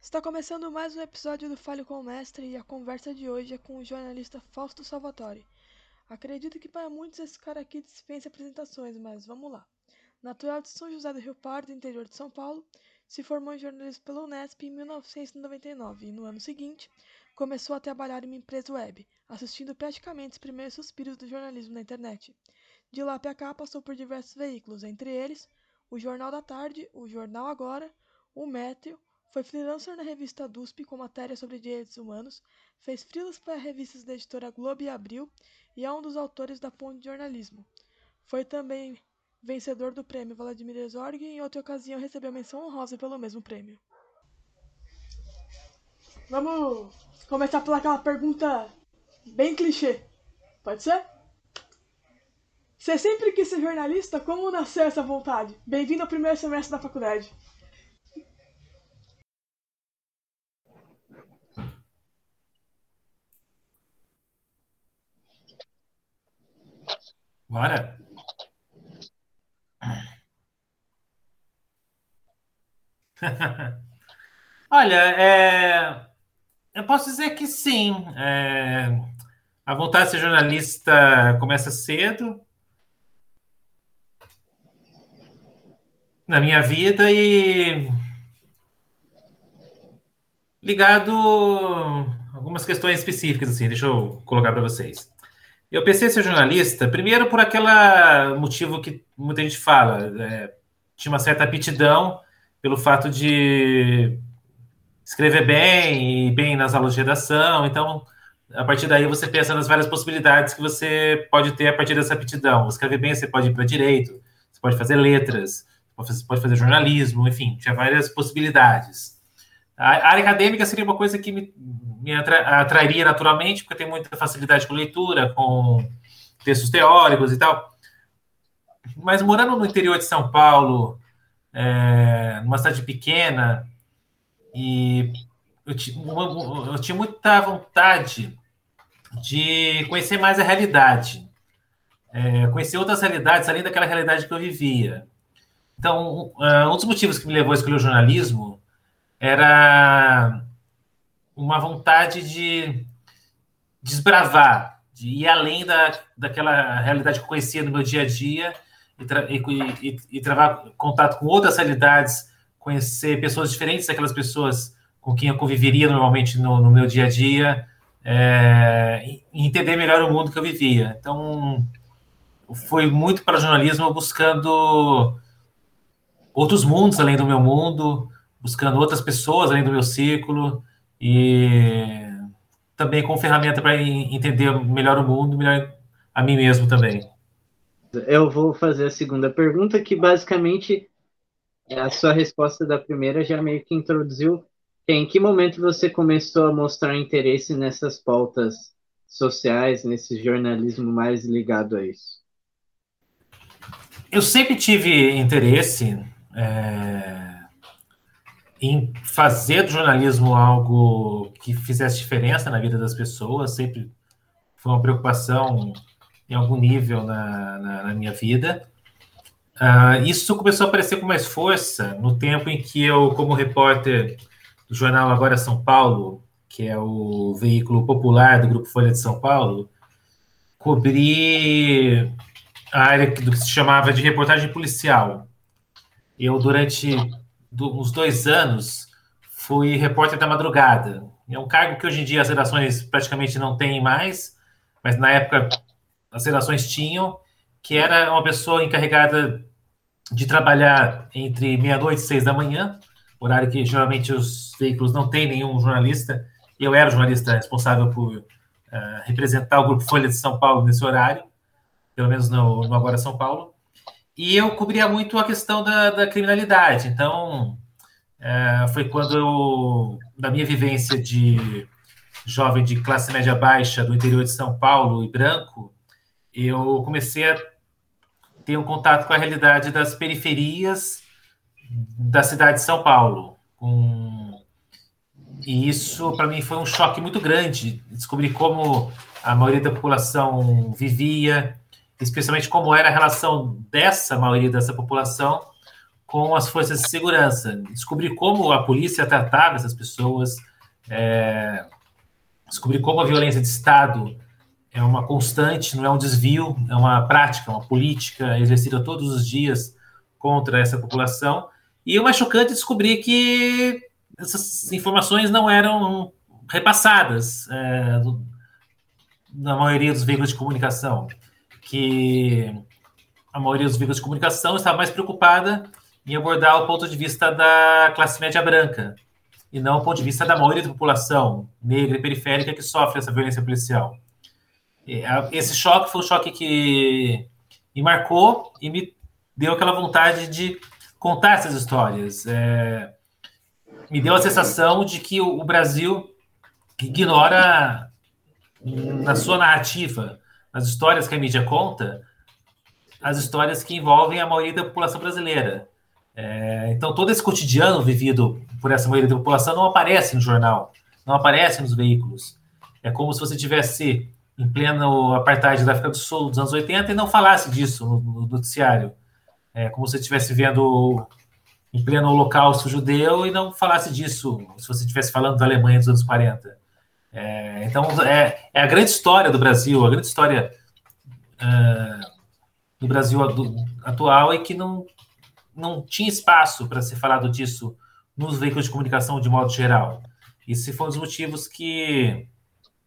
Está começando mais um episódio do Fale com o Mestre e a conversa de hoje é com o jornalista Fausto Salvatore. Acredito que para muitos esse cara aqui dispensa apresentações, mas vamos lá. Natural de São José do Rio Pardo, interior de São Paulo, se formou em jornalismo pela Unesp em 1999 e, no ano seguinte, começou a trabalhar em uma empresa web, assistindo praticamente os primeiros suspiros do jornalismo na internet. De lá para cá, passou por diversos veículos, entre eles o Jornal da Tarde, o Jornal Agora, o Metro, foi freelancer na revista DUSP com matérias sobre direitos humanos, fez freelas para revistas da editora Globo e Abril e é um dos autores da Ponte de Jornalismo. Foi também vencedor do prêmio Vladimir Herzog e em outra ocasião recebeu menção honrosa pelo mesmo prêmio. Vamos começar por aquela pergunta bem clichê. Pode ser? Você sempre quis ser jornalista? Como nasceu essa vontade? Bem-vindo ao primeiro semestre da faculdade. Bora! Olha, é, eu posso dizer que sim. É, a vontade de ser jornalista começa cedo na minha vida e ligado a algumas questões específicas assim. Deixa eu colocar para vocês. Eu pensei em ser jornalista, primeiro por aquele motivo que muita gente fala, é, tinha uma certa aptidão pelo fato de escrever bem e bem nas aulas de redação. Então, a partir daí você pensa nas várias possibilidades que você pode ter a partir dessa aptidão. Escrever bem, você pode ir para direito, você pode fazer letras, você pode fazer jornalismo, enfim, tinha várias possibilidades. A área acadêmica seria uma coisa que me, me atra, atrairia naturalmente, porque tem muita facilidade com leitura, com textos teóricos e tal. Mas morando no interior de São Paulo, é, numa cidade pequena, e eu, eu tinha muita vontade de conhecer mais a realidade, é, conhecer outras realidades além daquela realidade que eu vivia. Então, um dos motivos que me levou a escolher o jornalismo era uma vontade de desbravar, de ir além da, daquela realidade que eu conhecia no meu dia a dia e, tra e, e, e travar contato com outras realidades, conhecer pessoas diferentes daquelas pessoas com quem eu conviveria normalmente no, no meu dia a dia, é, entender melhor o mundo que eu vivia. Então, foi muito para jornalismo buscando outros mundos além do meu mundo, buscando outras pessoas além do meu círculo e também com ferramenta para entender melhor o mundo, melhor a mim mesmo também. Eu vou fazer a segunda pergunta, que basicamente a sua resposta da primeira já meio que introduziu. Em que momento você começou a mostrar interesse nessas pautas sociais, nesse jornalismo mais ligado a isso? Eu sempre tive interesse é, em fazer do jornalismo algo que fizesse diferença na vida das pessoas, sempre foi uma preocupação em algum nível na, na, na minha vida. Uh, isso começou a aparecer com mais força no tempo em que eu, como repórter do jornal Agora São Paulo, que é o veículo popular do Grupo Folha de São Paulo, cobri a área do que se chamava de reportagem policial. Eu, durante uns dois anos, fui repórter da madrugada. É um cargo que hoje em dia as redações praticamente não têm mais, mas na época as redações tinham, que era uma pessoa encarregada de trabalhar entre meia-noite e seis da manhã, horário que geralmente os veículos não têm nenhum jornalista. Eu era o jornalista responsável por uh, representar o Grupo Folha de São Paulo nesse horário, pelo menos no, no Agora São Paulo. E eu cobria muito a questão da, da criminalidade. Então, uh, foi quando eu, da minha vivência de jovem de classe média baixa do interior de São Paulo e branco, eu comecei a um contato com a realidade das periferias da cidade de São Paulo. Um, e isso, para mim, foi um choque muito grande. Descobrir como a maioria da população vivia, especialmente como era a relação dessa maioria dessa população com as forças de segurança. Descobrir como a polícia tratava essas pessoas, é, descobrir como a violência de Estado é uma constante, não é um desvio, é uma prática, uma política exercida todos os dias contra essa população. E o mais chocante é descobrir que essas informações não eram repassadas é, na maioria dos veículos de comunicação, que a maioria dos veículos de comunicação estava mais preocupada em abordar o ponto de vista da classe média branca, e não o ponto de vista da maioria da população negra e periférica que sofre essa violência policial. Esse choque foi um choque que me marcou e me deu aquela vontade de contar essas histórias. É, me deu a sensação de que o, Brasil ignora na sua narrativa, nas histórias que a mídia conta, as histórias que envolvem a maioria da população brasileira. É, então, todo esse cotidiano vivido por essa maioria da população não aparece no jornal, não aparece nos veículos. É como se você tivesse em pleno apartheid da África do Sul dos anos 80 e não falasse disso no, no noticiário. É como se você estivesse vendo em pleno holocausto judeu e não falasse disso se você estivesse falando da Alemanha dos anos 40. É, então, é, é, a grande história do Brasil, a grande história é, do Brasil atual e que não, não tinha espaço para ser falado disso nos veículos de comunicação de modo geral. Esse foi um dos motivos que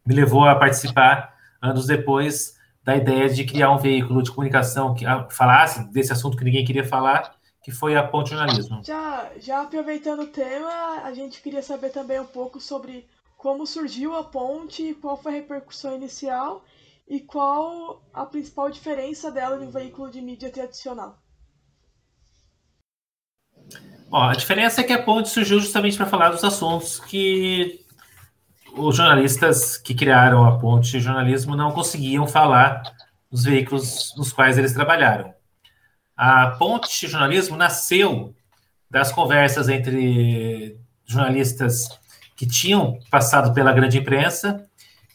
me levou a participar anos depois da ideia de criar um veículo de comunicação que falasse desse assunto que ninguém queria falar, que foi a Ponte Jornalismo. Já, já aproveitando o tema, a gente queria saber também um pouco sobre como surgiu a ponte, qual foi a repercussão inicial e qual a principal diferença dela de um veículo de mídia tradicional. Bom, a diferença é que a ponte surgiu justamente para falar dos assuntos que os jornalistas que criaram a ponte de jornalismo não conseguiam falar nos veículos nos quais eles trabalharam. A ponte de jornalismo nasceu das conversas entre jornalistas que tinham passado pela grande imprensa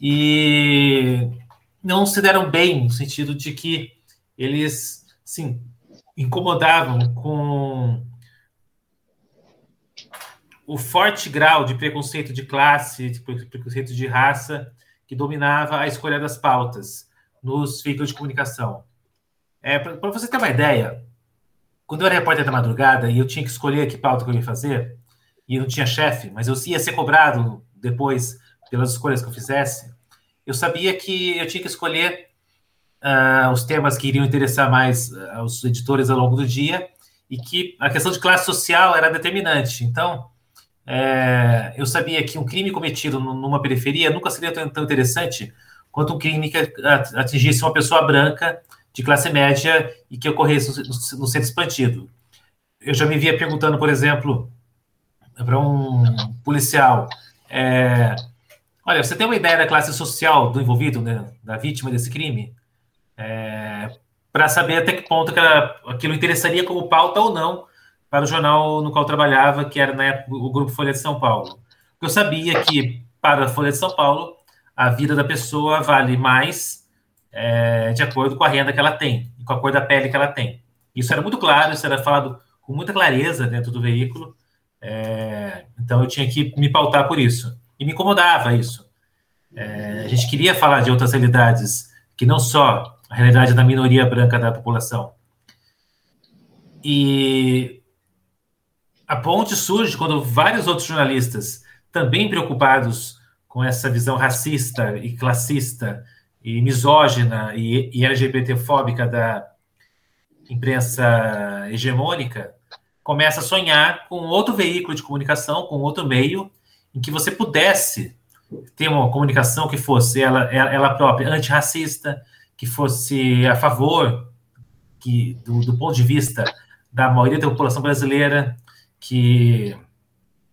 e não se deram bem no sentido de que eles, sim, incomodavam com o forte grau de preconceito de classe, de preconceito de raça, que dominava a escolha das pautas nos veículos de comunicação. É, Para você ter uma ideia, quando eu era repórter da madrugada e eu tinha que escolher que pauta que eu ia fazer, e não tinha chefe, mas eu ia ser cobrado depois pelas escolhas que eu fizesse, eu sabia que eu tinha que escolher uh, os temas que iriam interessar mais aos editores ao longo do dia e que a questão de classe social era determinante. Então, é, eu sabia que um crime cometido numa periferia nunca seria tão, tão, interessante quanto um crime que atingisse uma pessoa branca de classe média e que ocorresse no, no centro expandido. Eu já me via perguntando, por exemplo, para um policial, é, olha, você tem uma ideia da classe social do envolvido, né, da vítima desse crime? É, para saber até que ponto que aquilo interessaria como pauta ou não para o jornal no qual trabalhava, que era na época o Grupo Folha de São Paulo. Eu sabia que, para a Folha de São Paulo, a vida da pessoa vale mais é, de acordo com a renda que ela tem e com a cor da pele que ela tem. Isso era muito claro, isso era falado com muita clareza dentro do veículo, é, então eu tinha que me pautar por isso. E me incomodava isso. É, a gente queria falar de outras realidades, que não só a realidade da minoria branca da população. E a ponte surge quando vários outros jornalistas, também preocupados com essa visão racista e classista e misógina e, e LGBTfóbica da imprensa hegemônica, começa a sonhar com outro veículo de comunicação, com outro meio, em que você pudesse ter uma comunicação que fosse ela, ela própria antirracista, que fosse a favor que, do, do ponto de vista da maioria da população brasileira, que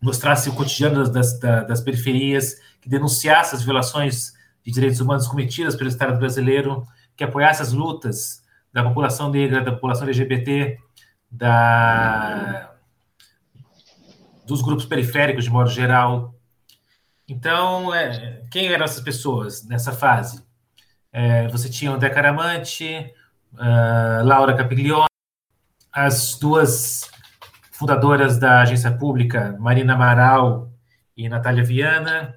mostrasse o cotidiano das, das, das, periferias, que denunciasse as violações de direitos humanos cometidas pelo Estado brasileiro, que apoiasse as lutas da população negra, da população LGBT, da, dos grupos periféricos de modo geral. Então, é, quem eram essas pessoas nessa fase? é, você tinha André Caramante, uh, Laura Capiglione, as duas fundadoras da agência pública, Marina Amaral e Natália Viana.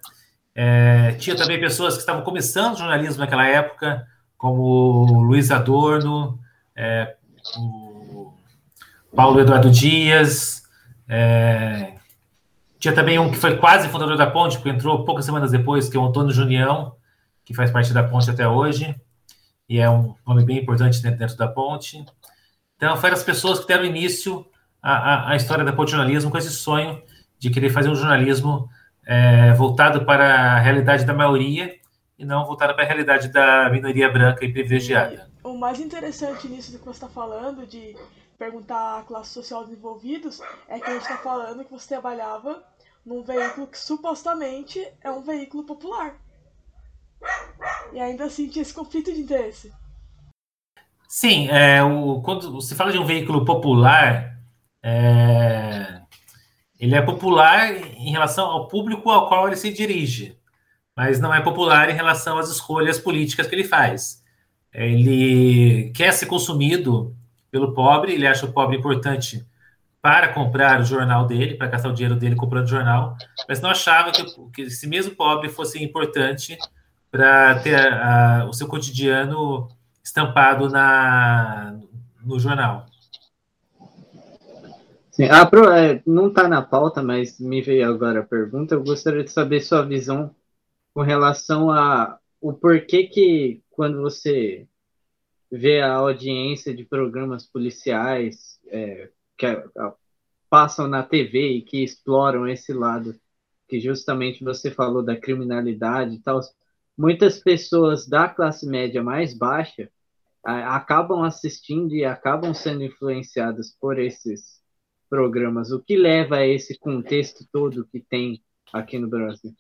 É, tinha também pessoas que estavam começando jornalismo naquela época, como Luiz Adorno, é, Paulo Eduardo Dias. É, tinha também um que foi quase fundador da Ponte, porque entrou poucas semanas depois, que é o Antônio Junião, que faz parte da Ponte até hoje, e é um nome bem importante dentro, dentro da Ponte. Então, foram as pessoas que deram início à, à, à história da Jornalismo com esse sonho de querer fazer um jornalismo é, voltado para a realidade da maioria e não voltado para a realidade da minoria branca e privilegiada. E o mais interessante nisso do que você está falando, de perguntar a classe social dos envolvidos, é que a gente está falando que você trabalhava num veículo que supostamente é um veículo popular. E ainda assim tinha esse conflito de interesse. Sim, é, o, quando se fala de um veículo popular, é, ele é popular em relação ao público ao qual ele se dirige, mas não é popular em relação às escolhas políticas que ele faz. Ele quer ser consumido pelo pobre, ele acha o pobre importante para comprar o jornal dele, para gastar o dinheiro dele comprando o jornal, mas não achava que, que esse mesmo pobre fosse importante para ter a, o seu cotidiano estampado na, no jornal. Sim, ah, não está na pauta, mas me veio agora a pergunta. Eu gostaria de saber sua visão com relação a o porquê que quando você vê a audiência de programas policiais é, que é, passam na TV e que exploram esse lado que justamente você falou da criminalidade e tal, muitas pessoas da classe média mais baixa acabam assistindo e acabam sendo influenciadas por esses programas. O que leva a esse contexto todo que tem aqui no Brasil?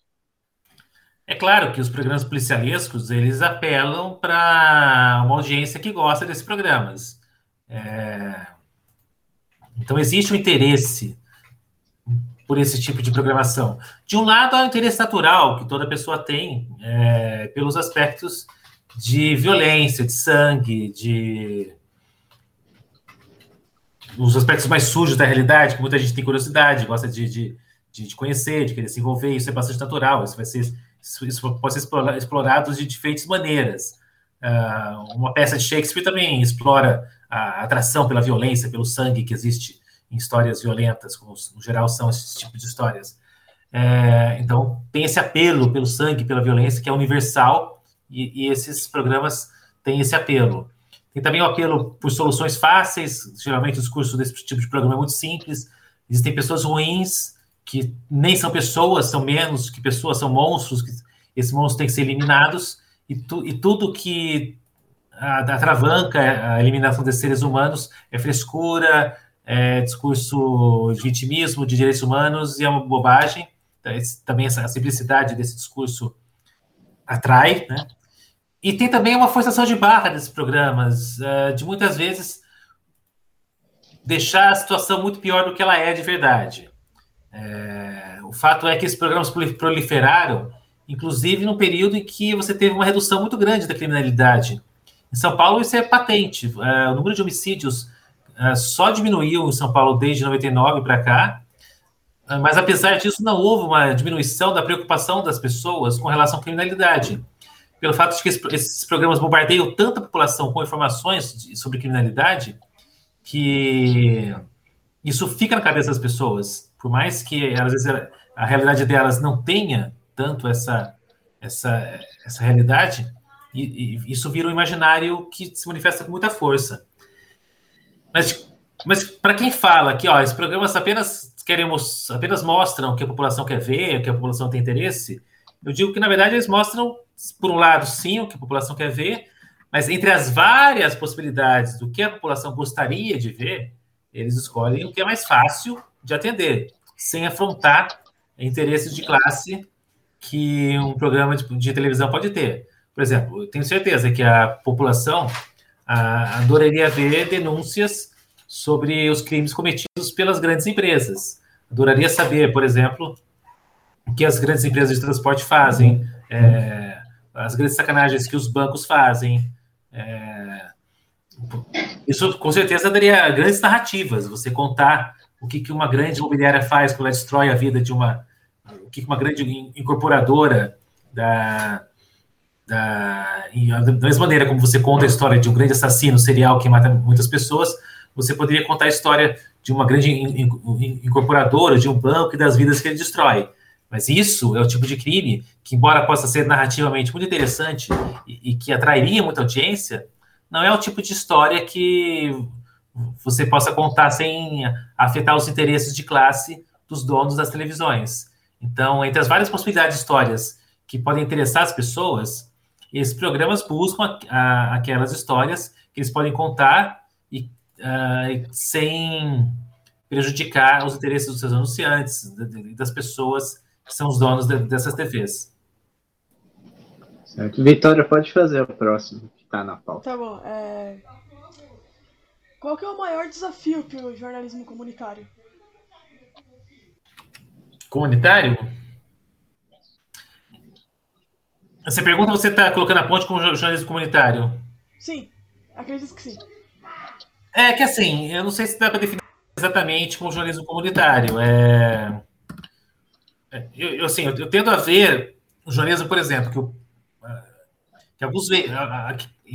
É claro que os programas policialescos eles apelam para uma audiência que gosta desses programas. É... Então existe um interesse por esse tipo de programação. De um lado, há o interesse natural que toda pessoa tem é, pelos aspectos de violência, de sangue, de os aspectos mais sujos da realidade, que muita gente tem curiosidade, gosta de, de, de, conhecer, de querer se envolver, isso é bastante natural, isso vai ser isso pode ser explorado de diferentes maneiras. Uh, uma peça de Shakespeare também explora a atração pela violência, pelo sangue que existe em histórias violentas, como no geral são esses tipos de histórias. É, então, tem esse apelo pelo sangue, pela violência, que é universal, e, e, esses programas têm esse apelo. Tem também o apelo por soluções fáceis, geralmente o discurso desse tipo de programa é muito simples. Existem pessoas ruins, que nem são pessoas, são menos que pessoas, são monstros, que esses monstros têm que ser eliminados, e, tu, e tudo que atravanca a eliminação desses seres humanos é frescura, é discurso de vitimismo de direitos humanos e é uma bobagem. Também essa, a simplicidade desse discurso atrai, né? E tem também uma forçação de barra desses programas, é, de muitas vezes deixar a situação muito pior do que ela é de verdade. É, o fato é que esses programas proliferaram, inclusive no período em que você teve uma redução muito grande da criminalidade. Em São Paulo, isso é patente. É, o número de homicídios é, só diminuiu em São Paulo desde 99 para cá, mas apesar disso, não houve uma diminuição da preocupação das pessoas com relação à criminalidade. Pelo fato de que esses programas bombardeiam tanta população com informações sobre criminalidade que isso fica na cabeça das pessoas. Por mais que às vezes a realidade delas não tenha tanto essa, essa, essa realidade, e, e isso vira um imaginário que se manifesta com muita força. Mas, mas para quem fala que ó, esses programas apenas queremos, apenas mostram o que a população quer ver, o que a população tem interesse, eu digo que na verdade eles mostram, por um lado, sim, o que a população quer ver, mas entre as várias possibilidades do que a população gostaria de ver, eles escolhem o que é mais fácil de atender, sem afrontar interesses de classe que um programa de, de televisão pode ter. Por exemplo, eu tenho certeza que a população adoraria ver denúncias sobre os crimes cometidos pelas grandes empresas. Adoraria saber, por exemplo, o que as grandes empresas de transporte fazem, é, as grandes sacanagens que os bancos fazem. É, isso com certeza daria grandes narrativas, você contar o que, que uma grande imobiliária faz quando ela destrói a vida de uma. O que, que uma grande incorporadora da, da, da mesma maneira como você conta a história de um grande assassino serial que mata muitas pessoas, você poderia contar a história de uma grande incorporadora, de um banco e das vidas que ele destrói. Mas isso é o tipo de crime que, embora possa ser narrativamente muito interessante e, e que atrairia muita audiência, não é o tipo de história que você possa contar sem afetar os interesses de classe dos donos das televisões. Então, entre as várias possibilidades de histórias que podem interessar as pessoas, esses programas buscam a, a, aquelas histórias que eles podem contar e uh, sem prejudicar os interesses dos seus anunciantes das pessoas que são os donos de, dessas TVs. Certo. Vitória, pode fazer o próximo, que está na pauta. Tá bom. É... Qual que é o maior desafio para o jornalismo comunitário? Comunitário? Você pergunta, você está colocando a ponte com o jornalismo comunitário? Sim, acredito que sim. É que assim, eu não sei se dá para definir exatamente como jornalismo comunitário. É, é eu, eu, assim, eu, eu, tendo a ver o jornalismo, por exemplo, que, eu, que alguns, ve,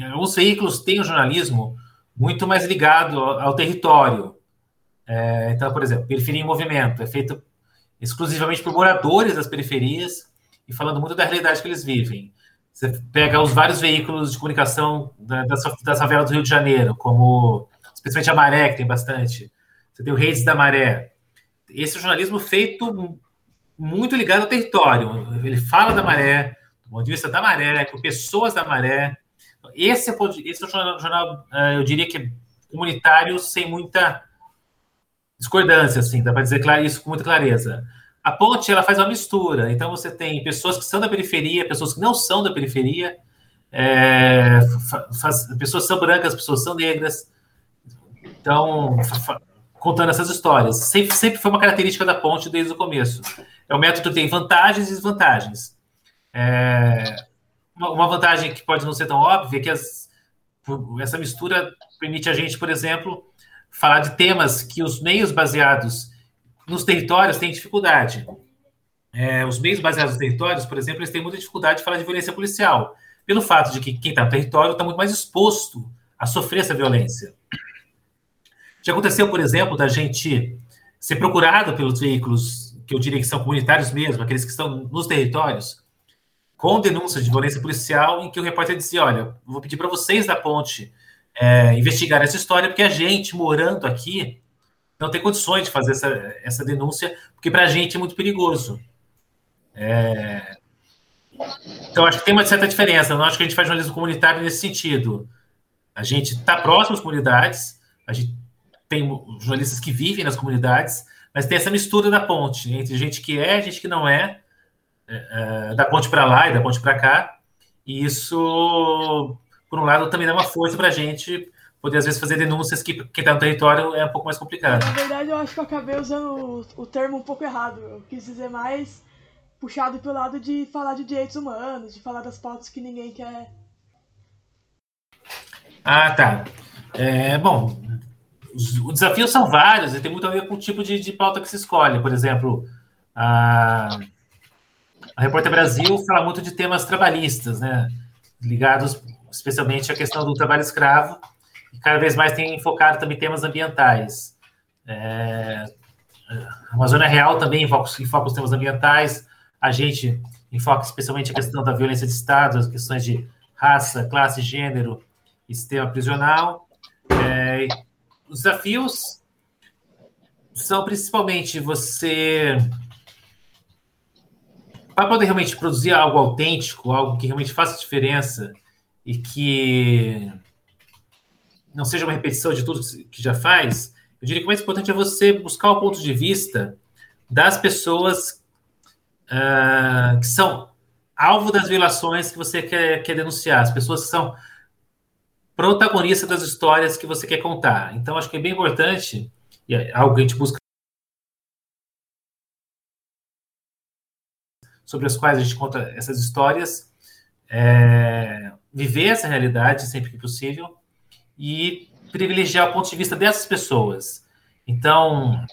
alguns veículos têm o jornalismo muito mais ligado ao, ao território. É, então, por exemplo, Periferia em Movimento é feito exclusivamente por moradores das periferias e falando muito da realidade que eles vivem. Você pega os vários veículos de comunicação das, das favelas do Rio de Janeiro, como especialmente a Maré, que tem bastante. Você tem o Redes da Maré. Esse é um jornalismo feito muito ligado ao território. Ele fala da Maré, do ponto de vista da Maré, com pessoas da Maré. Esse é, esse é um jornal, jornal, eh, eu diria que comunitário, sem muita discordância, assim, dá para dizer isso com muita clareza. A ponte ela faz uma mistura. Então você tem pessoas que são da periferia, pessoas que não são da periferia, é, faz, pessoas são brancas, pessoas são negras. Então, contando essas histórias. Sempre, sempre foi uma característica da ponte desde o começo. É um método que tem vantagens e desvantagens. É, uma, vantagem que pode não ser tão óbvia é que as, essa mistura permite a gente, por exemplo, falar de temas que os meios baseados nos territórios têm dificuldade. É, os meios baseados nos territórios, por exemplo, eles têm muita dificuldade de falar de violência policial, pelo fato de que quem está no território está muito mais exposto a sofrer essa violência. Já aconteceu, por exemplo, da gente ser procurado pelos veículos que eu diria que são comunitários mesmo, aqueles que estão nos territórios, com denúncias de violência policial, em que o repórter dizia: Olha, vou pedir para vocês da ponte é, investigar essa história, porque a gente, morando aqui, não tem condições de fazer essa, essa denúncia, porque para a gente é muito perigoso. É... Então, acho que tem uma certa diferença. Não acho que a gente faz jornalismo comunitário nesse sentido. A gente está próximo às comunidades, a gente tem jornalistas que vivem nas comunidades, mas tem essa mistura da ponte entre gente que é, gente que não é, é, é da ponte para lá e da ponte para cá. E isso, por um lado, também dá uma força para a gente poder, às vezes, fazer denúncias que quem está no território é um pouco mais complicado. Na verdade, eu acho que eu acabei usando o, o termo um pouco errado. Eu quis dizer mais puxado pelo lado de falar de direitos humanos, de falar das pautas que ninguém quer. Ah, tá. É, bom, os, os desafios são vários e tem muito a ver com o tipo de, de pauta que se escolhe. Por exemplo, a, a Repórter Brasil fala muito de temas trabalhistas, né? Ligados especialmente à questão do trabalho escravo e cada vez mais tem focado também temas ambientais. É, a Amazônia Real também enfoca, enfoca os temas ambientais, a gente enfoca especialmente a questão da violência de Estado, as questões de raça, classe, gênero e sistema prisional. É, os desafios são principalmente você para poder realmente produzir algo autêntico, algo que realmente faça diferença e que não seja uma repetição de tudo que já faz, eu diria que o mais importante é você buscar o ponto de vista das pessoas uh, que são alvo das violações que você quer, quer denunciar, as pessoas que são protagonistas das histórias que você quer contar. Então, acho que é bem importante, e é algo que a gente busca sobre as quais a gente conta essas histórias, é, viver essa realidade sempre que possível e privilegiar o ponto de vista dessas pessoas. Então,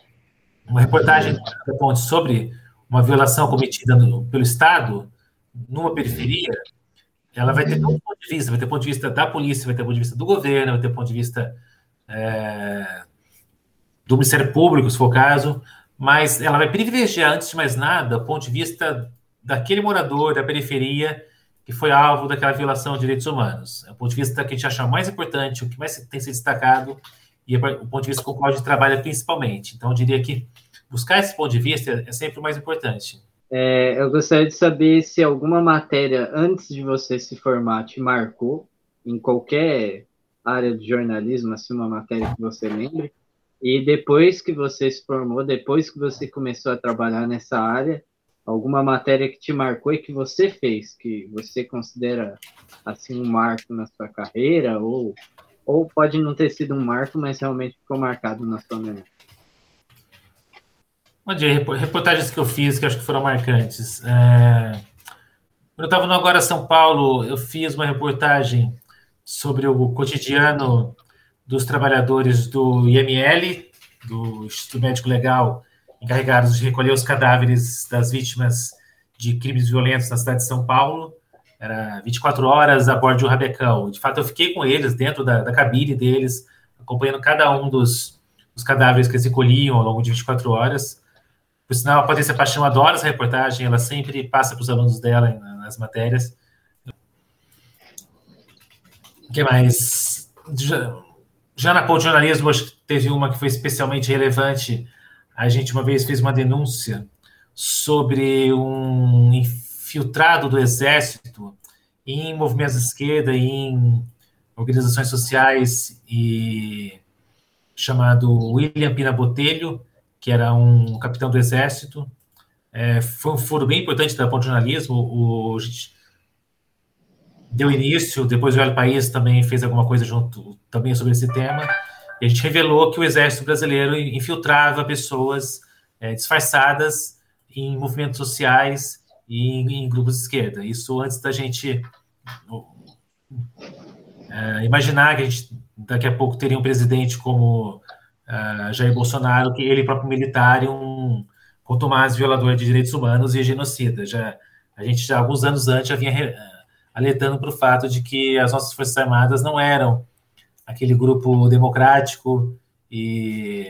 uma reportagem sobre uma violação cometida no, pelo Estado numa periferia, ela vai ter todo ponto de vista, vai ter ponto de vista da polícia, vai ter ponto de vista do governo, vai ter ponto de vista é, do Ministério Público, se for o caso, mas ela vai privilegiar, antes de mais nada, o ponto de vista daquele morador da periferia que foi alvo daquela violação de direitos humanos. É o ponto de vista que a gente acha mais importante, o que mais tem se destacado, e é o ponto de vista com o qual a gente trabalha principalmente. Então, eu diria que buscar esse ponto de vista é sempre o mais importante. É, eu gostaria de saber se alguma matéria, antes de você se formar, te marcou em qualquer área de jornalismo, assim, uma matéria que você lembre, e depois que você se formou, depois que você começou a trabalhar nessa área, alguma matéria que te marcou e que você fez, que você considera assim um marco na sua carreira, ou, ou pode não ter sido um marco, mas realmente ficou marcado na sua memória? Bom dia, reportagens que eu fiz que acho que foram marcantes. É... Quando eu estava no Agora São Paulo, eu fiz uma reportagem sobre o cotidiano dos trabalhadores do IML, do Instituto Médico Legal, encarregados de recolher os cadáveres das vítimas de crimes violentos na cidade de São Paulo. Era 24 horas a bordo de um rabecão. De fato, eu fiquei com eles dentro da, da cabine deles, acompanhando cada um dos, dos cadáveres que eles recolhiam ao longo de 24 horas. Por sinal, a Patrícia Paixão adora essa reportagem, ela sempre passa para os alunos dela nas matérias. O que mais? Já, na Pol de Jornalismo, acho que teve uma que foi especialmente relevante, a gente uma vez fez uma denúncia sobre um infiltrado do Exército em movimentos de esquerda, em organizações sociais, e chamado William Pina Botelho, que era um capitão do Exército. É, foi um foro bem importante da ponto jornalismo. O, deu início, depois o El País também fez alguma coisa junto também sobre esse tema. E a gente revelou que o exército brasileiro infiltrava pessoas é, disfarçadas em movimentos sociais e em, em, grupos de esquerda. Isso antes da gente é, imaginar que a gente daqui a pouco teria um presidente como uh, Jair Bolsonaro, que ele próprio militar e um contumaz violador de direitos humanos e genocida. Já, a gente já alguns anos antes já vinha re, alertando para o fato de que as nossas forças armadas não eram aquele grupo democrático e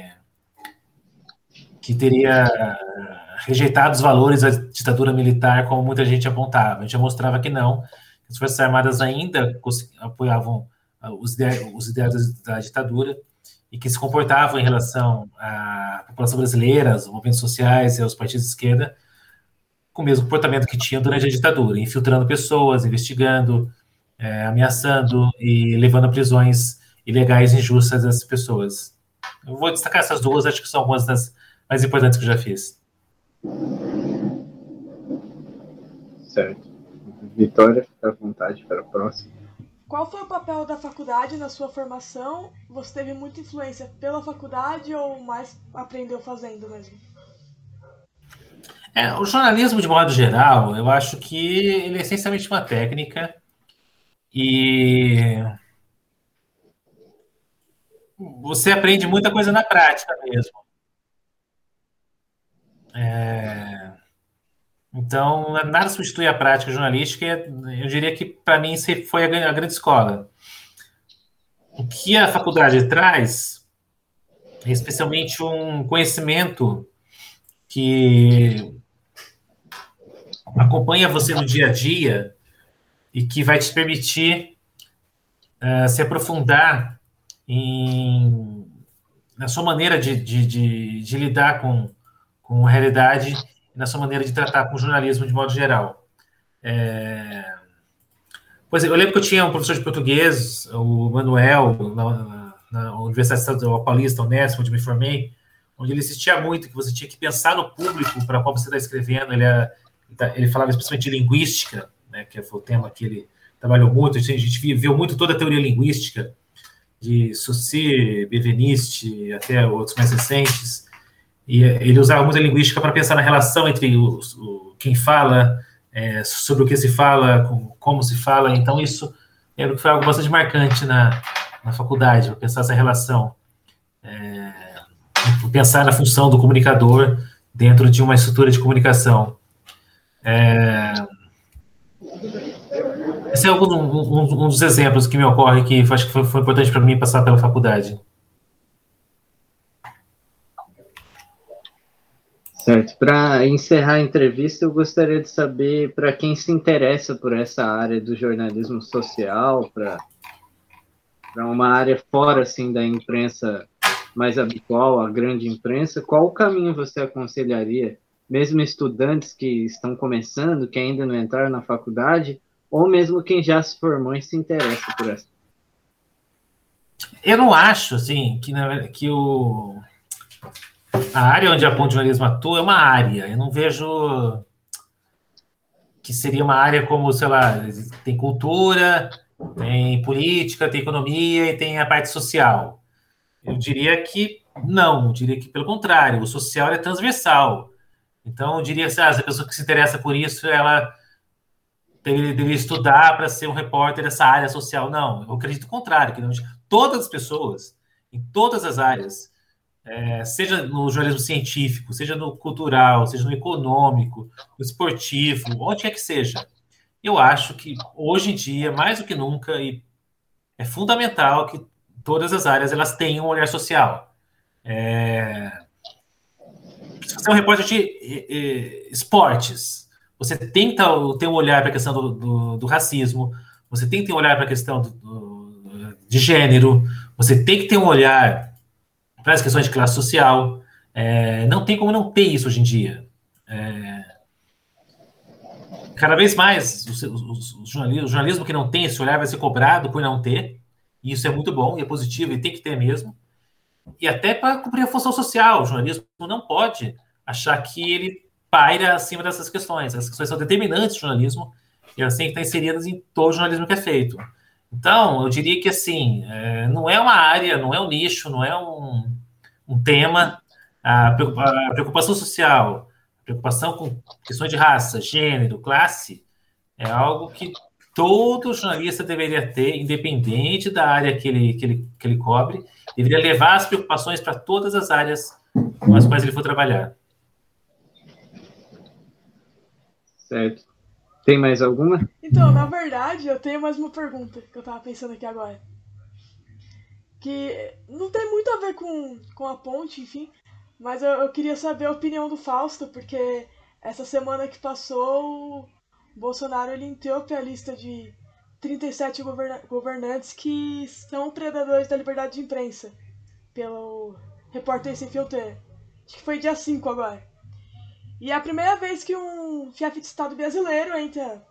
que teria rejeitado os valores da ditadura militar, como muita gente apontava. A gente mostrava que não, que as Forças Armadas ainda apoiavam ah, os ideais, os ideais da ditadura e que se comportavam em relação à população brasileira, aos movimentos sociais e aos partidos de esquerda, com o mesmo comportamento que tinham durante a ditadura, infiltrando pessoas, investigando, é, ameaçando e levando a prisões ilegais e injustas dessas pessoas. Eu vou destacar essas duas, acho que são algumas das mais importantes que eu já fiz. Certo. Vitória, fica à vontade para a próxima. Qual foi o papel da faculdade na sua formação? Você teve muita influência pela faculdade ou mais aprendeu fazendo mesmo? É, o jornalismo, de modo geral, eu acho que ele é essencialmente uma técnica e você aprende muita coisa na prática mesmo. É... Então, nada substitui a prática jornalística. Eu diria que, para mim, foi a grande escola. O que a faculdade traz é especialmente um conhecimento que acompanha você no dia a dia e que vai te permitir uh, se aprofundar em, na sua maneira de, de, de, de lidar com, com a realidade e na sua maneira de tratar com o jornalismo de modo geral. É... Pois eu lembro que eu tinha um professor de português, o Manuel, na, na Universidade Estadual Paulista, Unesp, onde me formei, onde ele insistia muito que você tinha que pensar no público para qual você está escrevendo. Ele, é, ele falava especialmente de linguística, né, que foi o tema que ele trabalhou muito. A gente viu muito toda a teoria linguística de Saussure, Benveniste, até outros mais recentes. E ele usava a linguística para pensar na relação entre o, o quem fala, é, sobre o que se fala, como se fala. Então, isso é que foi algo bastante marcante na, na faculdade, para pensar essa relação. É, pensar na função do comunicador dentro de uma estrutura de comunicação. É, esse é um, um, um, dos exemplos que me ocorre que acho que foi, foi importante para mim passar pela faculdade. Certo. Para encerrar a entrevista, eu gostaria de saber para quem se interessa por essa área do jornalismo social, para uma área fora assim da imprensa mais habitual, a grande imprensa, qual o caminho você aconselharia, mesmo estudantes que estão começando, que ainda não entraram na faculdade, ou mesmo quem já se formou e se interessa por essa? Eu não acho assim que, que o a área onde a Ponte de Jornalismo atua é uma área. Eu não vejo que seria uma área como, sei lá, tem cultura, tem política, tem economia e tem a parte social. Eu diria que não, eu diria que pelo contrário, o social é transversal. Então, eu diria que ah, a pessoa que se interessa por isso, ela deveria, estudar para ser um repórter dessa área social. Não, eu acredito o contrário, que todas as pessoas, em todas as áreas, é, seja no jornalismo científico, seja no cultural, seja no econômico, no esportivo, onde quer que seja. Eu acho que hoje em dia, mais do que nunca, é fundamental que todas as áreas elas tenham um olhar social. É... Se você é um repórter de esportes, você tem que ter um olhar para a questão do, do, do, racismo, você tem que ter um olhar para a questão do, de gênero, você tem que ter um olhar as questões de classe social. É, não tem como não ter isso hoje em dia. É, cada vez mais o, o, o, jornalismo, o, jornalismo, que não tem esse olhar vai ser cobrado por não ter, e isso é muito bom e é positivo e tem que ter mesmo. E até para cumprir a função social, o jornalismo não pode achar que ele paira acima dessas questões. As questões são determinantes do jornalismo e elas têm que estar inseridas em todo o jornalismo que é feito. Então, eu diria que assim, é, não é uma área, não é um nicho, não é um, um tema. A preocupação social, a preocupação com questões de raça, gênero, classe, é algo que todo jornalista deveria ter, independente da área que ele, que ele, que ele cobre, deveria levar as preocupações para todas as áreas com as quais ele for trabalhar. Certo. Tem mais alguma? Então, na verdade, eu tenho mais uma pergunta que eu tava pensando aqui agora. Que não tem muito a ver com, com a ponte, enfim, mas eu, eu queria saber a opinião do Fausto, porque essa semana que passou, o Bolsonaro ele interrompeu a lista de 37 governa governantes que são predadores da liberdade de imprensa, pelo Repórter Sem Filtro. Acho que foi dia 5 agora. E é a primeira vez que um chefe de Estado brasileiro entra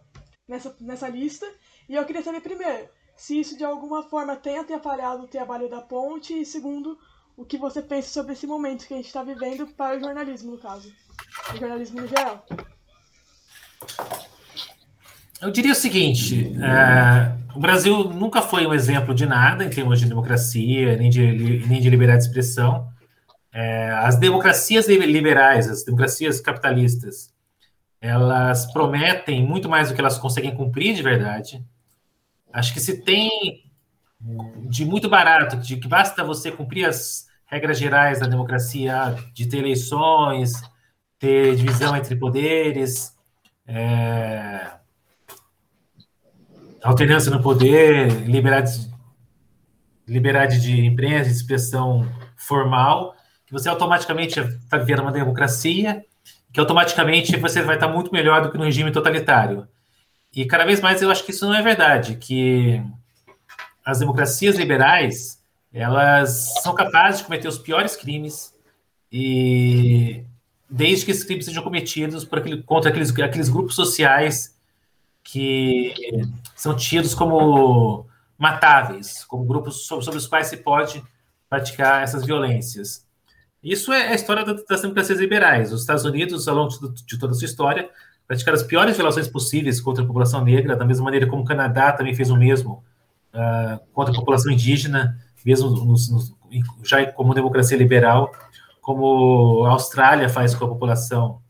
nessa, nessa lista. E eu queria saber, primeiro, se isso de alguma forma tem atrapalhado o trabalho da ponte, e segundo, o que você pensa sobre esse momento que a gente está vivendo para o jornalismo, no caso. O jornalismo no geral. Eu diria o seguinte: é, o Brasil nunca foi um exemplo de nada em termos de democracia, nem de, nem de liberdade de expressão. É, as democracias liberais, as democracias capitalistas, elas prometem muito mais do que elas conseguem cumprir de verdade. Acho que se tem de muito barato, de que basta você cumprir as regras gerais da democracia, de ter eleições, ter divisão entre poderes, é, alternância no poder, liberdade, liberdade de imprensa, de expressão formal, que você automaticamente está vivendo uma democracia, que automaticamente você vai estar muito melhor do que no regime totalitário. E cada vez mais eu acho que isso não é verdade, que as democracias liberais elas são capazes de cometer os piores crimes e desde que esses crimes sejam cometidos aquele, contra aqueles, aqueles grupos sociais que são tidos como matáveis, como grupos sobre, sobre os quais se pode praticar essas violências. Isso é a história das democracias liberais. Os Estados Unidos, ao longo de toda a sua história, praticaram as piores violações possíveis contra a população negra, da mesma maneira como o Canadá também fez o mesmo uh, contra a população indígena, mesmo nos, nos, já como democracia liberal, como a Austrália faz com a população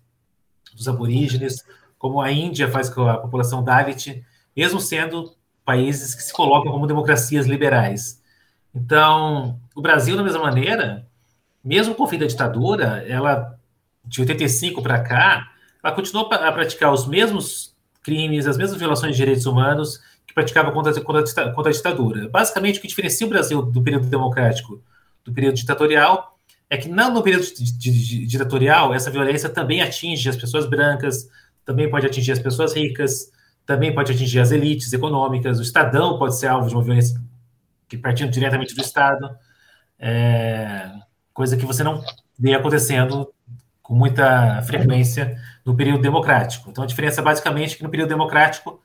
dos aborígenes, como a Índia faz com a população Dalit, mesmo sendo países que se colocam como democracias liberais. Então, o Brasil, da mesma maneira, mesmo com o fim da ditadura, ela, de 85 para cá, ela continuou a praticar os mesmos crimes, as mesmas violações de direitos humanos que praticava contra, contra, contra a ditadura. Basicamente, o que diferencia o Brasil do período democrático do período ditatorial é que não no período ditatorial essa violência também atinge as pessoas brancas, também pode atingir as pessoas ricas, também pode atingir as elites econômicas, o Estadão pode ser alvo de uma violência que partindo diretamente do Estado, é, coisa que você não vê acontecendo com muita frequência no período democrático. Então, a diferença basicamente é que no período democrático,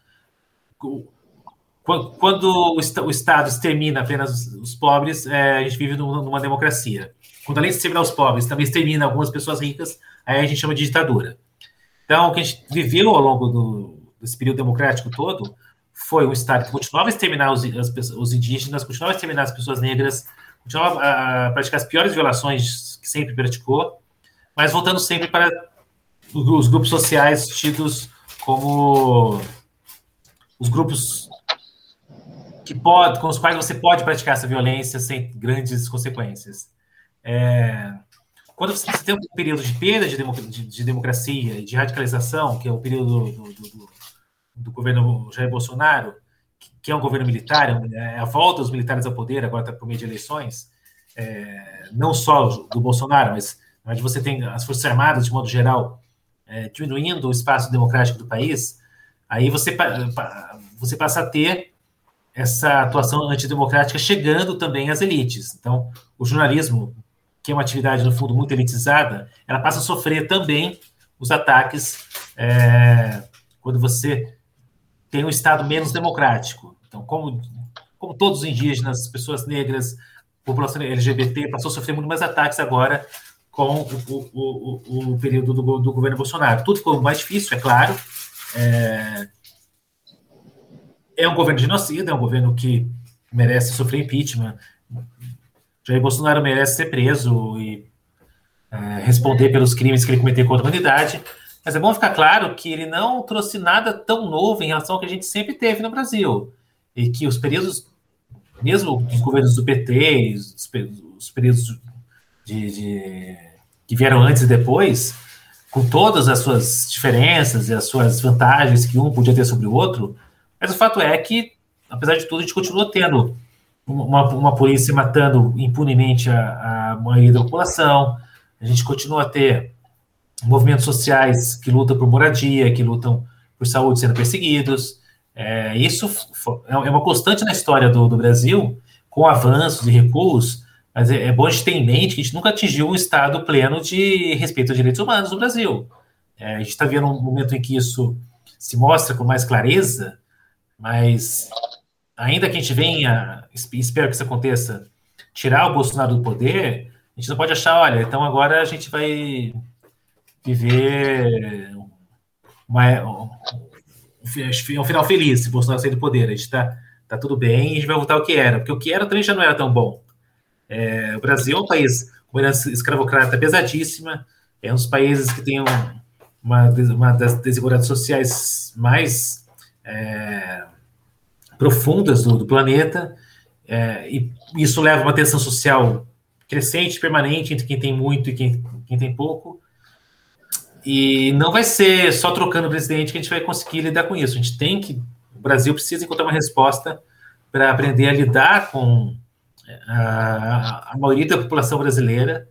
quando o Estado extermina apenas os pobres, é, a gente vive numa democracia. Quando além de exterminar os pobres, também extermina algumas pessoas ricas, aí a gente chama de ditadura. Então, o que a gente viveu ao longo do, desse período democrático todo foi um Estado que continuava a exterminar os, as, os indígenas, continuava a exterminar as pessoas negras, continuava a praticar as piores violações que sempre praticou, mas voltando sempre para os grupos sociais tidos como os grupos que pode, com os quais você pode praticar essa violência sem grandes consequências. É, quando você tem um período de perda de, de, de democracia e de radicalização, que é o período do, do, do, do governo Jair Bolsonaro, que, é um governo militar, é a volta dos militares ao poder, agora está por meio de eleições, é, não só do Bolsonaro, mas, mas você tem as Forças Armadas, de modo geral, é, diminuindo o espaço democrático do país, aí você, você passa a ter essa atuação antidemocrática chegando também às elites. Então, o jornalismo que é uma atividade, no fundo, muito elitizada, ela passa a sofrer também os ataques é, quando você tem um Estado menos democrático. Então, como, como todos os indígenas, pessoas negras, população LGBT, passou a sofrer muito mais ataques agora com o, o, o, o período do, do, governo Bolsonaro. Tudo ficou mais difícil, é claro. É, é um governo genocida, é um governo que merece sofrer impeachment. Jair Bolsonaro merece ser preso e é, responder pelos crimes que ele cometeu contra a humanidade. Mas é bom ficar claro que ele não trouxe nada tão novo em relação ao que a gente sempre teve no Brasil. E que os períodos, mesmo dos governos do PT, os, os períodos de, de, que vieram antes e depois, com todas as suas diferenças e as suas vantagens que um podia ter sobre o outro, mas o fato é que, apesar de tudo, a gente continua tendo uma, uma polícia matando impunemente a, a maioria da população, a gente continua a ter movimentos sociais que lutam por moradia, que lutam por saúde sendo perseguidos. É, isso é, é uma constante na história do, do Brasil, com avanços e recuos, mas é, é, bom a gente ter em mente que a gente nunca atingiu um estado pleno de respeito aos direitos humanos no Brasil. É, a gente está vendo um momento em que isso se mostra com mais clareza, mas ainda que a gente venha, espero que isso aconteça, tirar o Bolsonaro do poder, a gente não pode achar, olha, então agora a gente vai viver uma, um, um final feliz se Bolsonaro sair do poder. A gente está tá tudo bem e a gente vai voltar ao que era, porque o que era também já não era tão bom. É, o Brasil é um país com herança escravocrata pesadíssima, é um dos países que tem um, uma, uma das desigualdades sociais mais é, profundas do, do planeta, é, e isso leva a uma tensão social crescente, permanente, entre quem tem muito e quem, quem tem pouco. E não vai ser só trocando o presidente que a gente vai conseguir lidar com isso. A gente tem que. O Brasil precisa encontrar uma resposta para aprender a lidar com a, a, maioria da população brasileira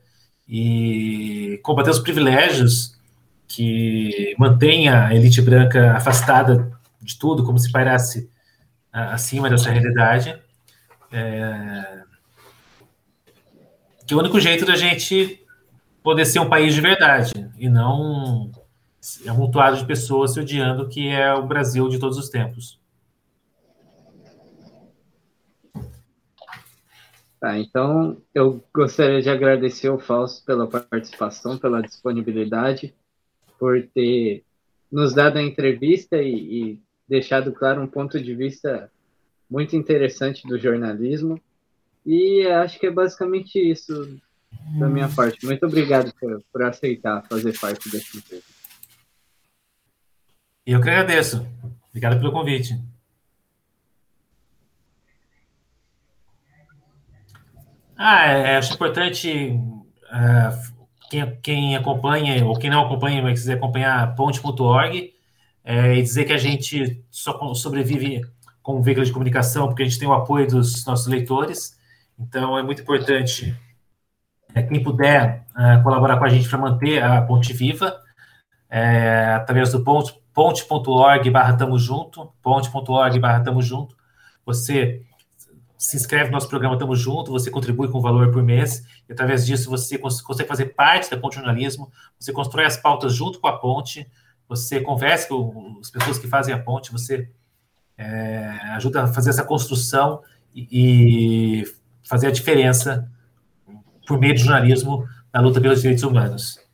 e combater os privilégios que mantém a elite branca afastada de tudo, como se parasse acima dessa realidade. É... Que é o único jeito da gente poder ser um país de verdade e não um amontoado de pessoas se odiando que é o Brasil de todos os tempos. Tá, então eu gostaria de agradecer ao Fausto pela participação, pela disponibilidade, por ter nos dado a entrevista e, e deixado claro um ponto de vista muito interessante do jornalismo. E acho que é basicamente isso da minha parte. Muito obrigado por, por aceitar fazer parte desse empresa. Eu que agradeço. Obrigado pelo convite. Ah, é, é, acho importante uh, quem, quem, acompanha ou quem não acompanha, mas quiser acompanhar ponte.org é, e dizer que a gente só sobrevive com veículo de comunicação porque a gente tem o apoio dos nossos leitores. Então é muito importante é, quem puder uh, colaborar com a gente para manter a ponte viva é, através do ponte, ponte.org barra tamo junto, ponte.org barra tamo junto. Você se inscreve no nosso programa Tamo Junto, você contribui com valor por mês, e através disso você consegue fazer parte da Ponte Jornalismo, você constrói as pautas junto com a Ponte, você conversa com as pessoas que fazem a ponte, você é, ajuda a fazer essa construção e, e fazer a diferença por meio do jornalismo na luta pelos direitos humanos.